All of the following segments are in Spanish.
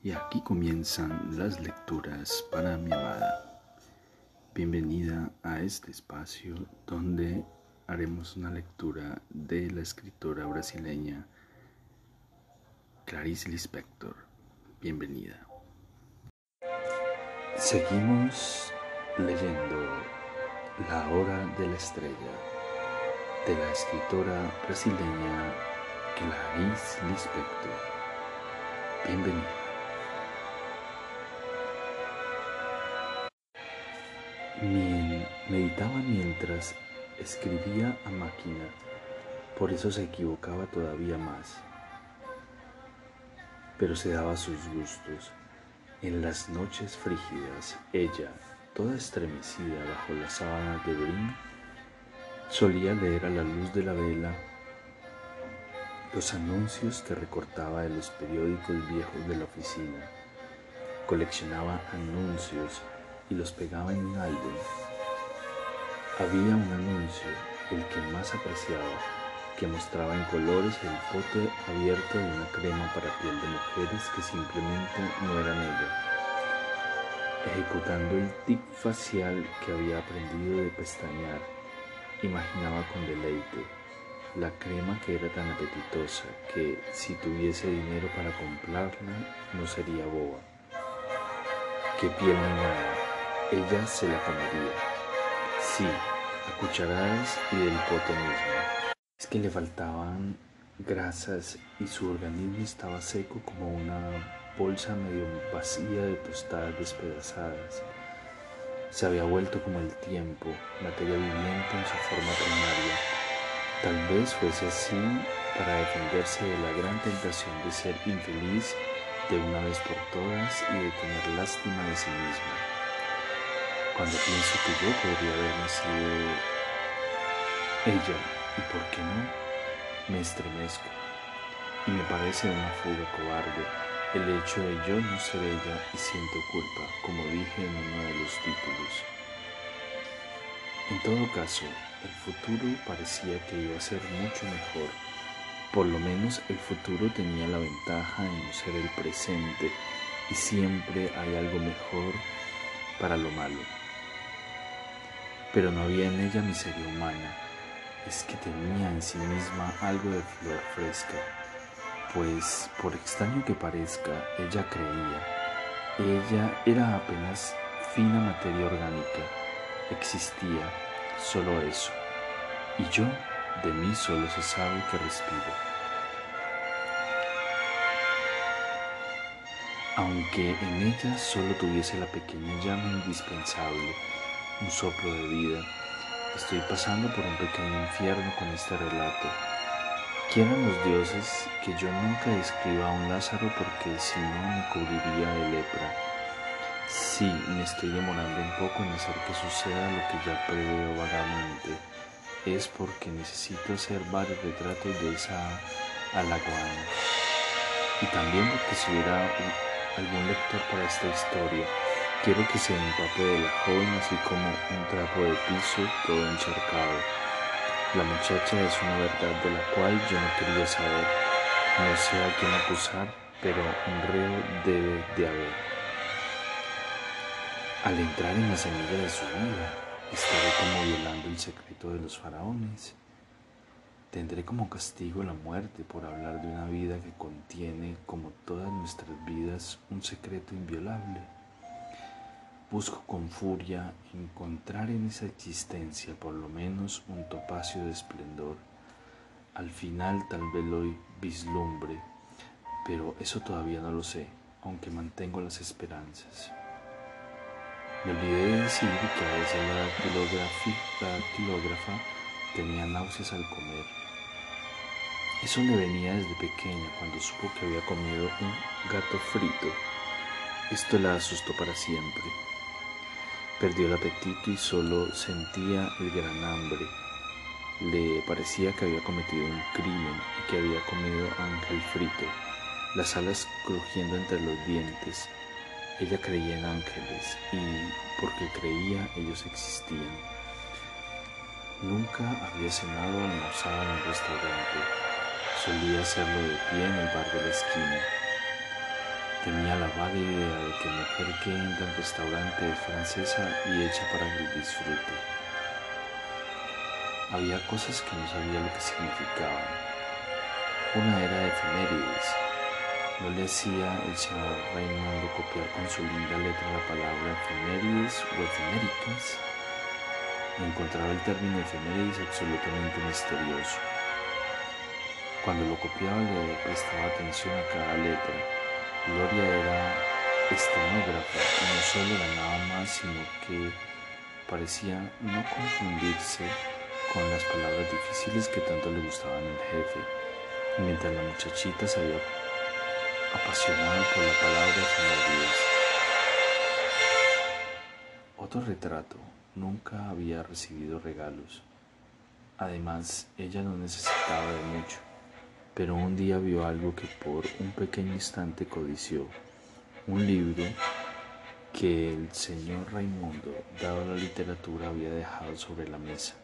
Y aquí comienzan las lecturas para mi amada. Bienvenida a este espacio donde haremos una lectura de la escritora brasileña Clarice Lispector. Bienvenida. Seguimos leyendo La hora de la estrella de la escritora brasileña Clarice Lispector. Bienvenida. Meditaba mientras escribía a máquina, por eso se equivocaba todavía más. Pero se daba sus gustos. En las noches frígidas, ella, toda estremecida bajo las sábanas de brin, solía leer a la luz de la vela los anuncios que recortaba de los periódicos viejos de la oficina. Coleccionaba anuncios y los pegaba en un álbum. Había un anuncio, el que más apreciaba, que mostraba en colores el pote abierto de una crema para piel de mujeres que simplemente no eran ella. Ejecutando el tic facial que había aprendido de pestañear, imaginaba con deleite la crema que era tan apetitosa que si tuviese dinero para comprarla no sería boba. Qué piel nada ella se la comería. Sí, a cucharadas y del pote mismo. Es que le faltaban grasas y su organismo estaba seco como una bolsa medio vacía de tostadas despedazadas. Se había vuelto como el tiempo, materia viviente en su forma primaria. Tal vez fuese así para defenderse de la gran tentación de ser infeliz de una vez por todas y de tener lástima de sí misma cuando pienso que yo podría haber nacido ella y por qué no, me estremezco y me parece una fuga cobarde el hecho de yo no ser ella y siento culpa, como dije en uno de los títulos. En todo caso, el futuro parecía que iba a ser mucho mejor. Por lo menos el futuro tenía la ventaja de no ser el presente y siempre hay algo mejor para lo malo pero no había en ella miseria humana, es que tenía en sí misma algo de flor fresca, pues por extraño que parezca, ella creía, ella era apenas fina materia orgánica, existía solo eso, y yo de mí solo se sabe que respiro. Aunque en ella solo tuviese la pequeña llama indispensable, un soplo de vida. Estoy pasando por un pequeño infierno con este relato. Quieran los dioses que yo nunca describa a un Lázaro porque si no me cubriría de lepra. Sí, me estoy demorando un poco en hacer que suceda lo que ya preveo vagamente. Es porque necesito hacer varios retratos de esa alaguana. Y también porque si hubiera algún lector para esta historia, Quiero que se empape de la joven así como un trapo de piso todo encharcado. La muchacha es una verdad de la cual yo no quería saber. No sé a quién acusar, pero un reo debe de haber. Al entrar en la semilla de su vida, estaré como violando el secreto de los faraones. Tendré como castigo la muerte por hablar de una vida que contiene, como todas nuestras vidas, un secreto inviolable. Busco con furia encontrar en esa existencia por lo menos un topacio de esplendor. Al final tal vez lo vislumbre, pero eso todavía no lo sé, aunque mantengo las esperanzas. Me olvidé de decir que a veces la dactilógrafa tenía náuseas al comer. Eso le venía desde pequeña cuando supo que había comido un gato frito. Esto la asustó para siempre. Perdió el apetito y solo sentía el gran hambre. Le parecía que había cometido un crimen y que había comido ángel frito, las alas crujiendo entre los dientes. Ella creía en ángeles y porque creía ellos existían. Nunca había cenado o almorzado en un restaurante. Solía hacerlo de pie en el bar de la esquina. Tenía la vaga idea de que mujer que entra en restaurante es francesa y hecha para el disfrute. Había cosas que no sabía lo que significaban. Una era efemérides. No le hacía el señor Raimundo copiar con su linda letra la palabra efemérides o efeméricas. Encontraba el término efemérides absolutamente misterioso. Cuando lo copiaba le prestaba atención a cada letra. Gloria era estenógrafa y no solo era nada más, sino que parecía no confundirse con las palabras difíciles que tanto le gustaban al jefe, mientras la muchachita se había apasionado por la palabra Días. Otro retrato, nunca había recibido regalos. Además, ella no necesitaba de mucho, pero un día vio algo que por un pequeño instante codició, un libro que el señor Raimundo, dado la literatura, había dejado sobre la mesa.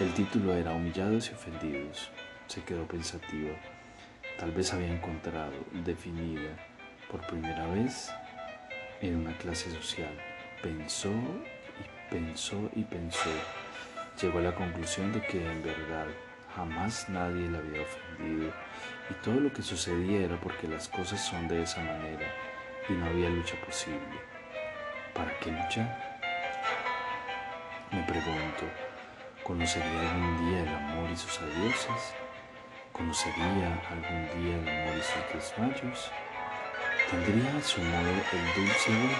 El título era Humillados y Ofendidos. Se quedó pensativa. Tal vez había encontrado definida por primera vez en una clase social. Pensó y pensó y pensó. Llegó a la conclusión de que en verdad jamás nadie le había ofendido y todo lo que sucedía era porque las cosas son de esa manera y no había lucha posible. ¿Para qué luchar? Me pregunto. ¿Conocería algún día el amor y sus adioses? ¿Conocería algún día el amor y sus desmayos? ¿Tendría a su modo el dulce vuelo?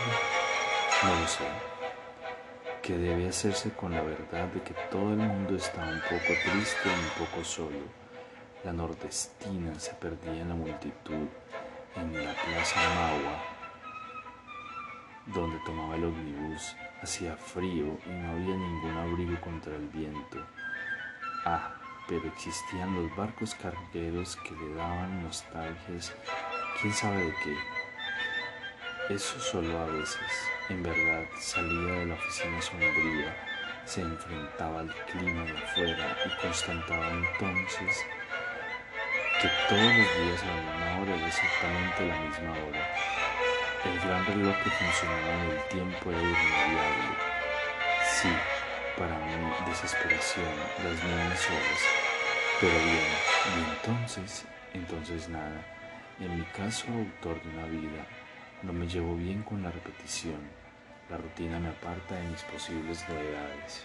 No lo sé. ¿Qué debe hacerse con la verdad de que todo el mundo está un poco triste y un poco solo? La nordestina se perdía en la multitud en la plaza Magua donde tomaba el ómnibus. Hacía frío y no había ningún abrigo contra el viento. Ah, pero existían los barcos cargueros que le daban nostalgias, quién sabe de qué. Eso solo a veces. En verdad, salía de la oficina sombría, se enfrentaba al clima de afuera y constataba entonces que todos los días a la misma hora era exactamente la misma hora el gran reloj que funcionaba en el tiempo era irremediable. Sí, para mi desesperación, las mismas horas. Pero bien, y entonces, entonces nada. En mi caso, autor de una vida, no me llevo bien con la repetición. La rutina me aparta de mis posibles novedades.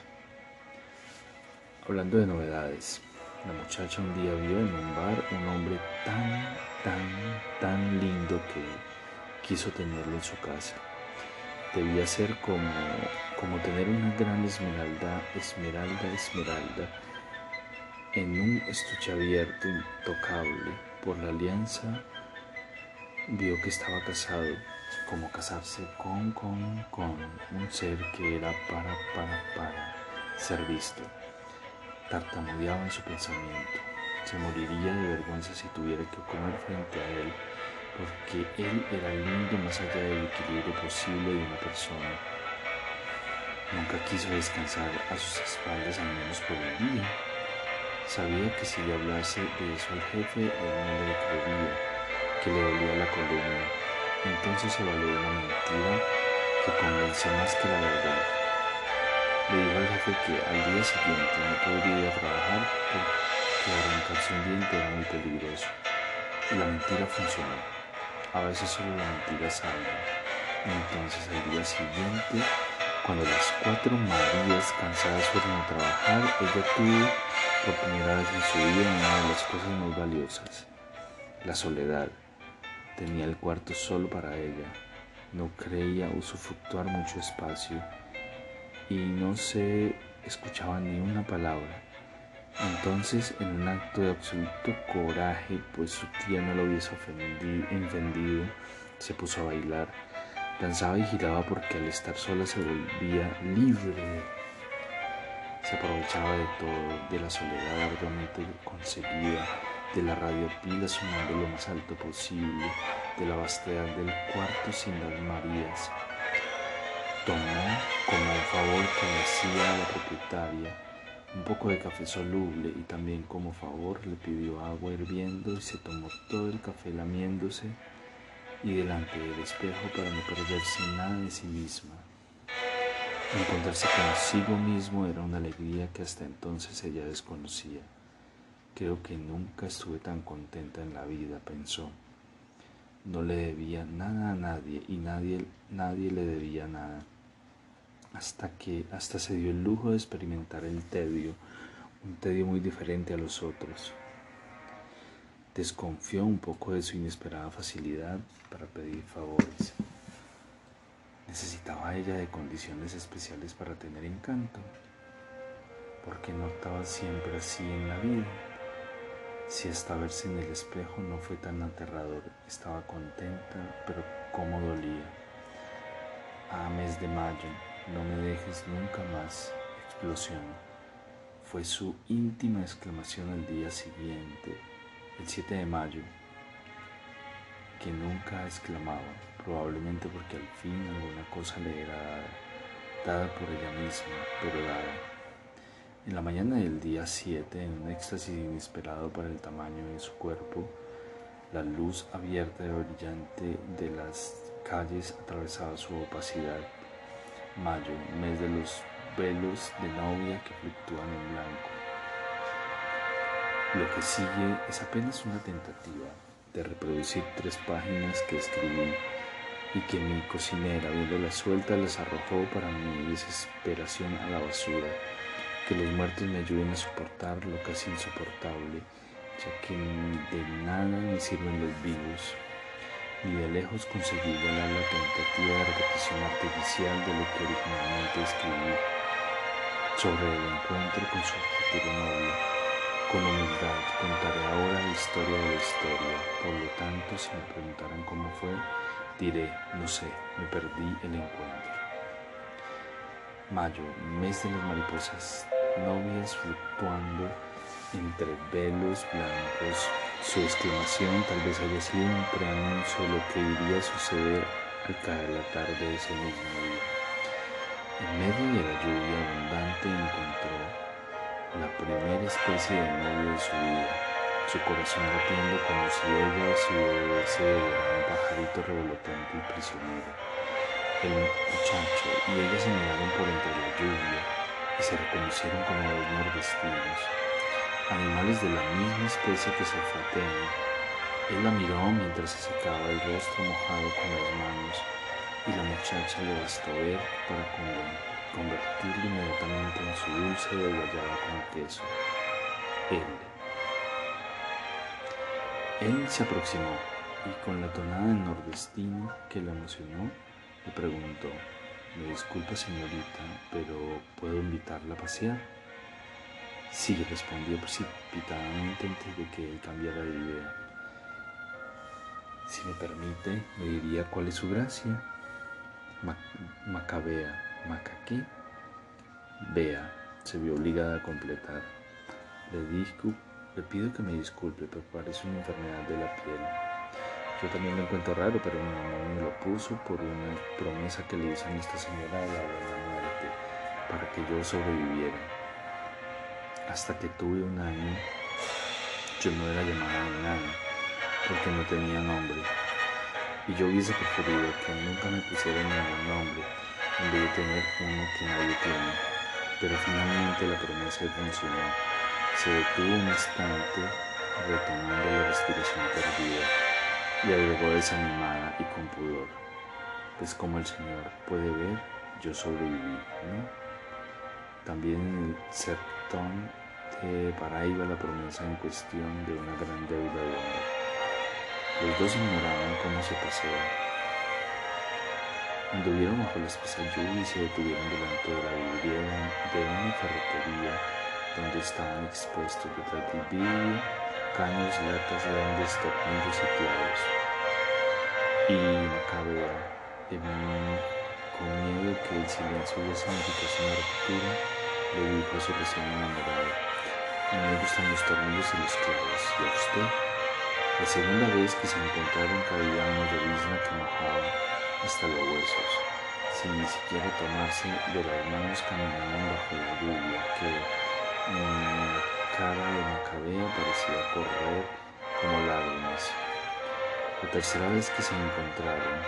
Hablando de novedades, la muchacha un día vio en un bar un hombre tan, tan, tan lindo que quiso tenerlo en su casa. Debía ser como, como tener una gran esmeralda, esmeralda, esmeralda, en un estuche abierto, intocable. Por la alianza vio que estaba casado, como casarse con, con, con un ser que era para, para, para ser visto. Tartamudeaba en su pensamiento. Se moriría de vergüenza si tuviera que comer frente a él porque él era lindo más allá del equilibrio posible de una persona. Nunca quiso descansar a sus espaldas al menos por un día. Sabía que si le hablase de eso al jefe, él no le creería, que le dolía la columna. Entonces se valió una mentira que convenció más que la verdad. Le dijo al jefe que al día siguiente no podría ir a trabajar porque arrancarse un diente era muy peligroso. La mentira funcionó. A veces solo la mentira salva. Entonces al día siguiente, cuando las cuatro Marías cansadas fueron a trabajar, ella tuvo por primera vez en su vida una de las cosas más valiosas, la soledad. Tenía el cuarto solo para ella. No creía usufructuar mucho espacio y no se escuchaba ni una palabra. Entonces, en un acto de absoluto coraje, pues su tía no lo hubiese ofendido, se puso a bailar. Danzaba y giraba porque al estar sola se volvía libre. Se aprovechaba de todo, de la soledad arduamente conseguida, de la radio pila sonando lo más alto posible, de la vastedad del cuarto sin las Marías. Tomó como un favor que le hacía la propietaria un poco de café soluble y también como favor le pidió agua hirviendo y se tomó todo el café lamiéndose y delante del espejo para no perderse nada de sí misma. Encontrarse consigo mismo era una alegría que hasta entonces ella desconocía. Creo que nunca estuve tan contenta en la vida, pensó. No le debía nada a nadie y nadie, nadie le debía nada. Hasta que hasta se dio el lujo de experimentar el tedio, un tedio muy diferente a los otros. Desconfió un poco de su inesperada facilidad para pedir favores. Necesitaba ella de condiciones especiales para tener encanto, porque no estaba siempre así en la vida. Si hasta verse en el espejo no fue tan aterrador, estaba contenta, pero cómo dolía. Ah, mes de mayo, no me dejes nunca más, explosión. Fue su íntima exclamación al día siguiente, el 7 de mayo, que nunca exclamaba, probablemente porque al fin alguna cosa le era dada, dada por ella misma, pero dada. En la mañana del día 7, en un éxtasis inesperado para el tamaño de su cuerpo, la luz abierta y brillante de las calles atravesaba su opacidad. Mayo, mes de los velos de novia que fluctúan en blanco. Lo que sigue es apenas una tentativa de reproducir tres páginas que escribí y que mi cocinera, viéndolas sueltas, las arrojó para mi desesperación a la basura. Que los muertos me ayuden a soportar lo casi insoportable, ya que de nada me sirven los vivos. Ni de lejos conseguí igualar la tentativa de repetición artificial de lo que originalmente escribí sobre el encuentro con su futuro novio. Con humildad contaré ahora la historia de la historia, por lo tanto si me preguntaran cómo fue, diré, no sé, me perdí el encuentro. Mayo, mes de las mariposas, novias fluctuando entre velos blancos. Su exclamación tal vez haya sido un preanuncio de lo que iría a suceder al caer la tarde de ese mismo día. En medio de la lluvia abundante encontró la primera especie de novio de su vida, su corazón latiendo como si ella se hubiese devorado un pajarito revolotante y prisionero. El muchacho y ella se miraron por entre la lluvia y se reconocieron como los nordestinos, animales de la misma especie que se olfatean. Él la miró mientras se secaba el rostro mojado con las manos y la muchacha le bastó ver para convertirlo inmediatamente en su dulce de guayaba con queso. Él. Él se aproximó y con la tonada del nordestino que la emocionó, le preguntó, me disculpa señorita, pero ¿puedo invitarla a pasear? Sí, respondió precipitadamente antes de que él cambiara de idea. Si me permite, me diría cuál es su gracia. Macabea, Macaquí, Vea, se vio obligada a completar. Le, le pido que me disculpe, pero parece una enfermedad de la piel. Yo también lo encuentro raro, pero mi mamá me lo puso por una promesa que le hizo a esta señora de la buena muerte, para que yo sobreviviera. Hasta que tuve un año, yo no era llamada de nada, porque no tenía nombre y yo hubiese preferido que nunca me pusieran ningún nombre en vez de tener uno que nadie tiene. Pero finalmente la promesa funcionó. Se detuvo un instante, retomando la respiración perdida, y agregó desanimada y con pudor. Pues como el Señor puede ver, yo sobreviví, ¿no? También en el sertón de Paraíba la promesa en cuestión de una gran deuda de honor. Los dos ignoraban cómo se paseaba. Anduvieron bajo la especial lluvia y se detuvieron delante de la vidriera de una ferretería donde estaban expuestos detrás del vidrio caños, latas, grandes tornillos y clavos. Y Macabea, con miedo que el silencio hubiese significase una ruptura, le dijo a su recién enamorado, no me gustan los tornillos y los clavos, ¿y a usted? La segunda vez que se encontraron caía una llovizna que mojaba hasta los huesos, sin ni siquiera tomarse de las manos caminaban bajo la lluvia que la cara de Macabea parecía correr como lágrimas. La tercera vez que se encontraron,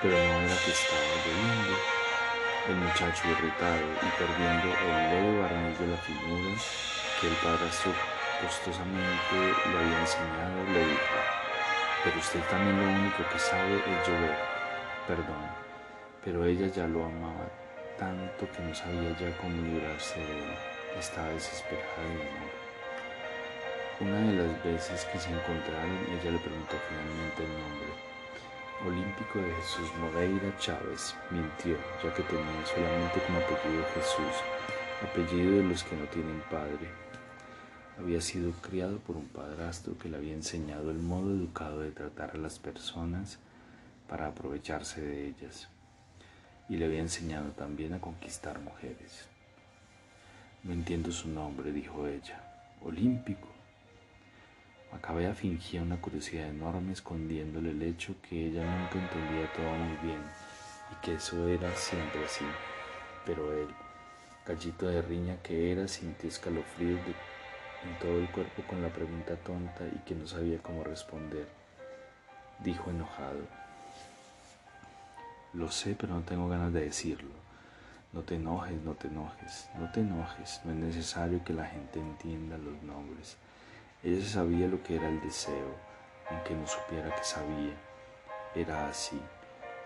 pero no era que estaba lloviendo. El muchacho irritado y perdiendo el leve barniz de la figura que el padrastro costosamente le había enseñado, le dijo, pero usted también lo único que sabe es llover, perdón, pero ella ya lo amaba tanto que no sabía ya cómo librarse de él, estaba desesperada de amor. Una de las veces que se encontraron, ella le preguntó finalmente el nombre. Olímpico de Jesús Moreira Chávez mintió, ya que tenía solamente como apellido Jesús, apellido de los que no tienen padre. Había sido criado por un padrastro que le había enseñado el modo educado de tratar a las personas para aprovecharse de ellas, y le había enseñado también a conquistar mujeres. No entiendo su nombre, dijo ella. Olímpico. Macabea fingía una curiosidad enorme escondiéndole el hecho que ella nunca entendía todo muy bien y que eso era siempre así. Pero él, gallito de riña que era, sintió escalofríos en todo el cuerpo con la pregunta tonta y que no sabía cómo responder. Dijo enojado, lo sé, pero no tengo ganas de decirlo. No te enojes, no te enojes, no te enojes, no es necesario que la gente entienda los nombres. Ella sabía lo que era el deseo, aunque no supiera que sabía. Era así.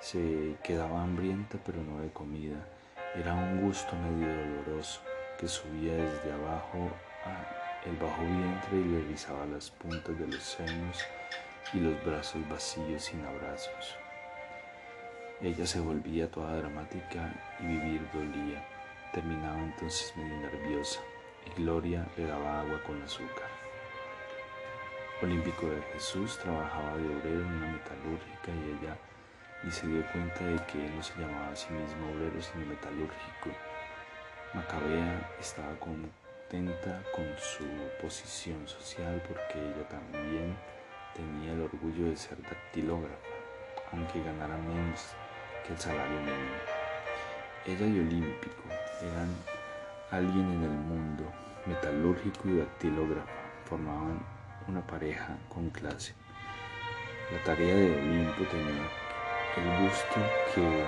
Se quedaba hambrienta pero no de comida. Era un gusto medio doloroso que subía desde abajo a el bajo vientre y le rizaba las puntas de los senos y los brazos vacíos sin abrazos. Ella se volvía toda dramática y vivir dolía. Terminaba entonces medio nerviosa y Gloria le daba agua con azúcar. Olímpico de Jesús trabajaba de obrero en una metalúrgica y ella y se dio cuenta de que él no se llamaba a sí mismo obrero sino metalúrgico. Macabea estaba contenta con su posición social porque ella también tenía el orgullo de ser dactilógrafa, aunque ganara menos el salario mínimo. Ella y Olímpico eran alguien en el mundo, metalúrgico y dactilógrafa, formaban una pareja con clase. La tarea de Olimpo tenía el gusto que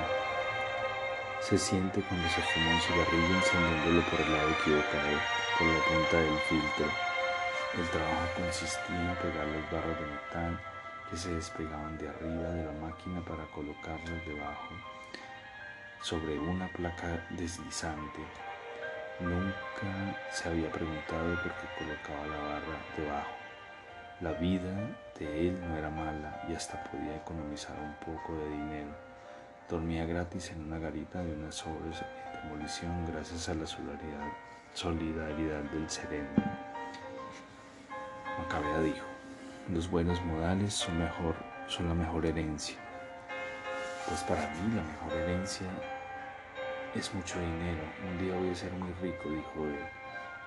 se siente cuando se fuma un cigarrillo encendiéndolo por el lado equivocado, por la punta del filtro. El trabajo consistía en pegar los barros de metal que se despegaban de arriba de la máquina para colocarlos debajo sobre una placa deslizante. Nunca se había preguntado por qué colocaba la barra debajo. La vida de él no era mala y hasta podía economizar un poco de dinero. Dormía gratis en una garita de unas obras en demolición gracias a la solidaridad, solidaridad del sereno. Macabea dijo, los buenos modales son, mejor, son la mejor herencia. Pues para mí la mejor herencia es mucho dinero. Un día voy a ser muy rico, dijo él,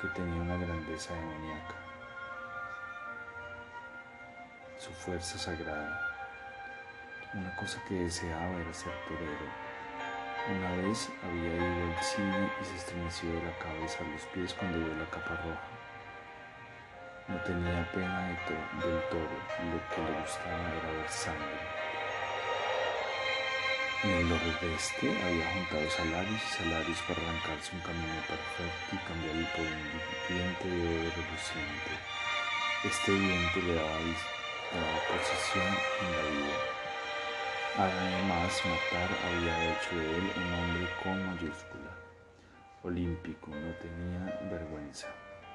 que tenía una grandeza demoníaca su fuerza sagrada. Una cosa que deseaba era ser torero. Una vez había ido al cine y se estremeció de la cabeza a los pies cuando vio la capa roja. No tenía pena de del toro, lo que le gustaba era ver sangre. En el nordeste había juntado salarios y salarios para arrancarse un camino perfecto y cambiarlo por un diente de oro reluciente. Este diente le daba la posición en la vida. Además, matar había hecho de él un hombre con mayúscula. Olímpico, no tenía vergüenza.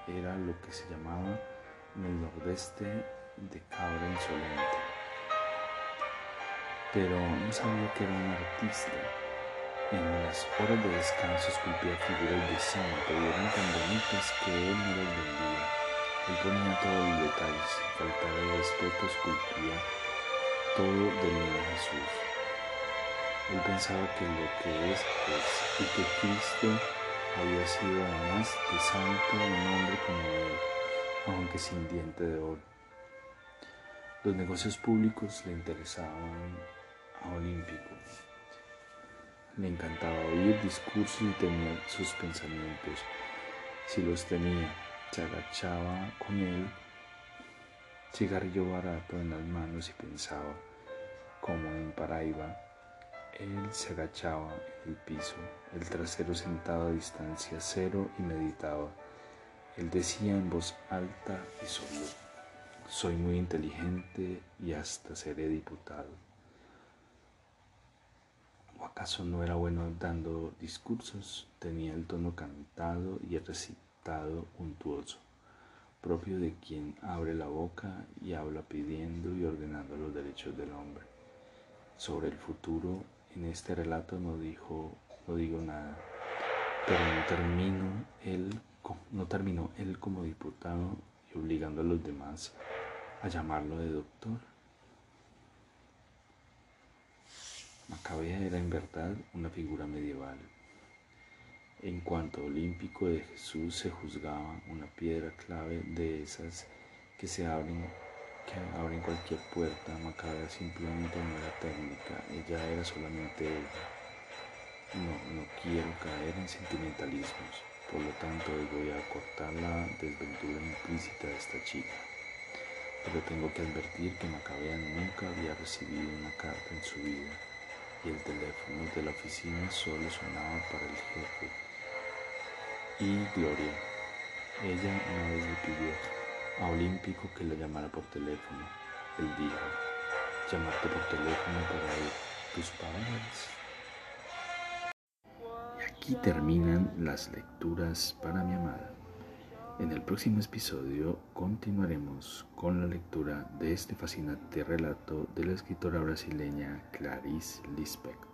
Era lo que se llamaba en el nordeste de cabra insolente. Pero no sabía que era un artista. En las horas de descanso esculpía figuras de santo y eran tan bonitas que él no las vendía. Él ponía todos los detalles, faltaba de respeto, esculpía todo del niño Jesús. Él pensaba que lo que es es y que Cristo había sido además de santo un hombre como él, aunque sin diente de oro. Los negocios públicos le interesaban a Olímpico. Le encantaba oír discursos y tenía sus pensamientos, si los tenía se agachaba con él cigarrillo barato en las manos y pensaba como en Paraiba. Él se agachaba en el piso, el trasero sentado a distancia cero y meditaba. Él decía en voz alta y solo, soy muy inteligente y hasta seré diputado. ¿O acaso no era bueno dando discursos? Tenía el tono cantado y el recitado untuoso propio de quien abre la boca y habla pidiendo y ordenando los derechos del hombre. Sobre el futuro, en este relato no dijo, no digo nada, pero no terminó él, no terminó él como diputado y obligando a los demás a llamarlo de doctor. Macabea era en verdad una figura medieval en cuanto olímpico de Jesús se juzgaba una piedra clave de esas que se abren, que abren cualquier puerta. Macabea simplemente no era técnica, ella era solamente ella. No, no quiero caer en sentimentalismos, por lo tanto hoy voy a cortar la desventura implícita de esta chica. Pero tengo que advertir que Macabea nunca había recibido una carta en su vida y el teléfono de la oficina solo sonaba para el jefe y Gloria. Ella una vez le pidió a Olímpico que la llamara por teléfono. Él dijo, llamarte por teléfono para oír tus palabras. Aquí terminan las lecturas para mi amada. En el próximo episodio continuaremos con la lectura de este fascinante relato de la escritora brasileña Clarice Lispector.